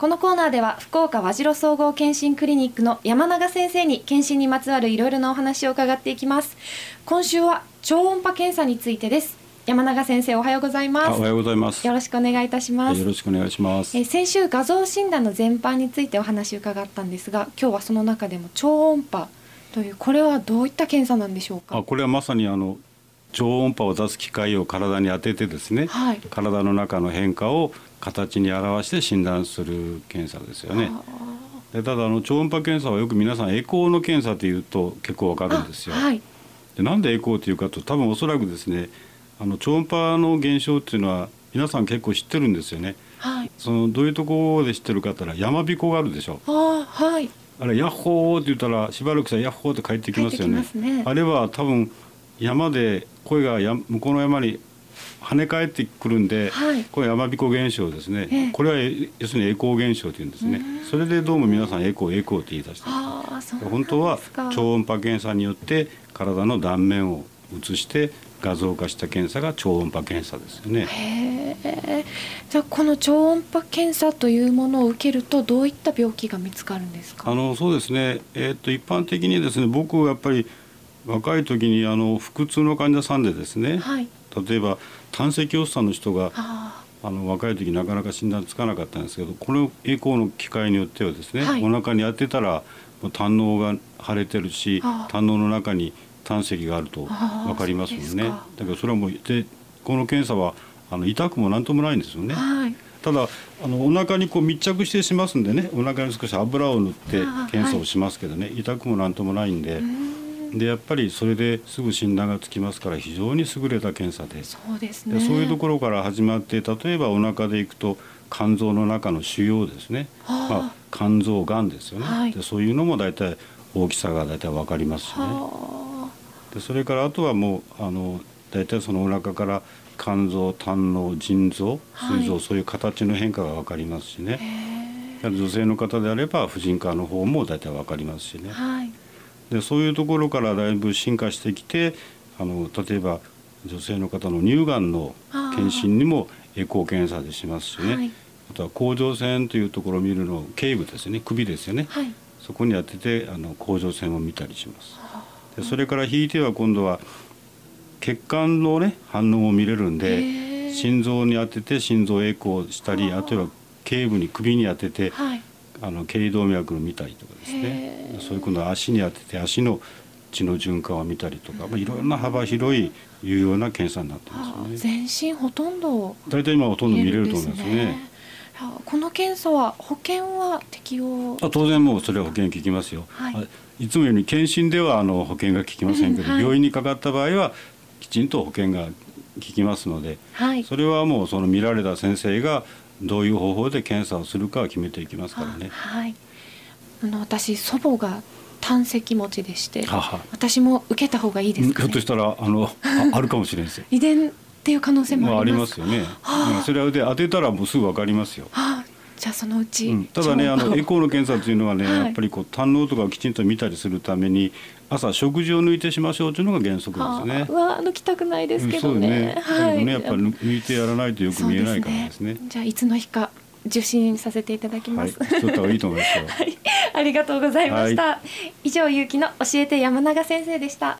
このコーナーでは福岡和白総合健診クリニックの山永先生に健診にまつわるいろいろなお話を伺っていきます。今週は超音波検査についてです。山永先生おはようございます。おはようございます。よろしくお願いいたします。よろしくお願いします。え先週画像診断の全般についてお話を伺ったんですが今日はその中でも超音波というこれはどういった検査なんでしょうか？あこれはまさにあの超音波を出す機械を体に当ててですね、はい、体の中の変化を形に表して診断する検査ですよね。でただあの超音波検査はよく皆さんエコーの検査というと結構わかるんですよ。はい、でなんでエコーというかと多分おそらくですねあの超音波の現象っていうのは皆さん結構知ってるんですよね。はい、そのどういうところで知ってるかったら山彦があるでしょ。あはい。あれヤッホーって言ったらしばらくさヤッホーって帰ってきますよね。ねあれは多分山で声がや向こうの山に跳ね返ってくるんで、はい、これ山彦現象ですね、えー、これは要するにエコー現象というんですね。それでどうも皆さんエコーエコーって言い出して本当は超音波検査によって体の断面を写して画像化した検査が超音波検査ですよね。じゃあこの超音波検査というものを受けるとどういった病気が見つかるんですか？あのそうですね。えー、っと一般的にですね、僕はやっぱり若い時にあの腹痛の患者さんでですね、はい、例えば胆石発作の人があの若い時なかなか診断つかなかったんですけどこのエコーの機械によってはですね、はい、お腹に当てたら胆のが腫れてるし胆のの中に胆石があると分かりますもんね。だけどそれはもうでこの検査はあの痛くも何ともないんですよね。はい。ただあのお腹にこう密着してしますんでねお腹に少し油を塗って検査をしますけどね、痛くも何ともないんで。でやっぱりそれですぐ診断がつきますから非常に優れた検査で。そうですね。そういうところから始まって例えばお腹でいくと肝臓の中の腫瘍ですね、はあ、まあ、肝臓がんですよね、はい、でそういうのも大体大きさが大体分かりますしね、はあ、でそれからあとはもうあの大体そのお腹から肝臓胆の腎臓膵臓、はい、そういう形の変化が分かりますしね。女性の方であれば婦人科の方も大体分かりますしね。はいでそういうところからだいぶ進化してきてあの例えば女性の方の乳がんの検診にもエコー検査でしますしね、はい、あとは甲状腺というところを見るの頸部ですね。首ですよね、はい、そこに当ててあの甲状腺を見たりします。でそれから引いては今度は血管のね反応を見れるんで心臓に当てて心臓エコーしたりあとは頸部に首に当てて、はい、あの頸動脈を見たりとかですね。そういう今度は足に当てて足の血の循環を見たりとか、まあ、いろんな幅広い有用な検査になってますよね。全身ほとんど大体今ほとんど見れると思いますね。この検査は保険は適用？あ当然もうそれは保険効きますよ、はい、いつもより検診ではあの保険が効きませんけど、うんはい、病院にかかった場合はきちんと保険が効きますので、はい、それはもうその見られた先生がどういう方法で検査をするかを決めていきますからね。はい、あの私祖母が胆石持ちでして私も受けた方がいいですか、ね、ひょっとしたらあの あるかもしれないですよ。遺伝っていう可能性もありますよね。それで当てたらもうすぐわかりますよ。はあじゃあそのうち、うん、ただねあのエコーの検査っていうのはね、はい、やっぱりこう胆のとかをきちんと見たりするために朝食事を抜いてしましょうというのが原則ですね。うわ抜きたくないですけどね。ね。はい、ねやっぱり抜いてやらないとよく見えないからですね。すねじゃあいつの日か受診させていただきます。はい、った方がいいと思いますよ。はい、ありがとうございました。はい、以上ゆうきの教えて山永先生でした。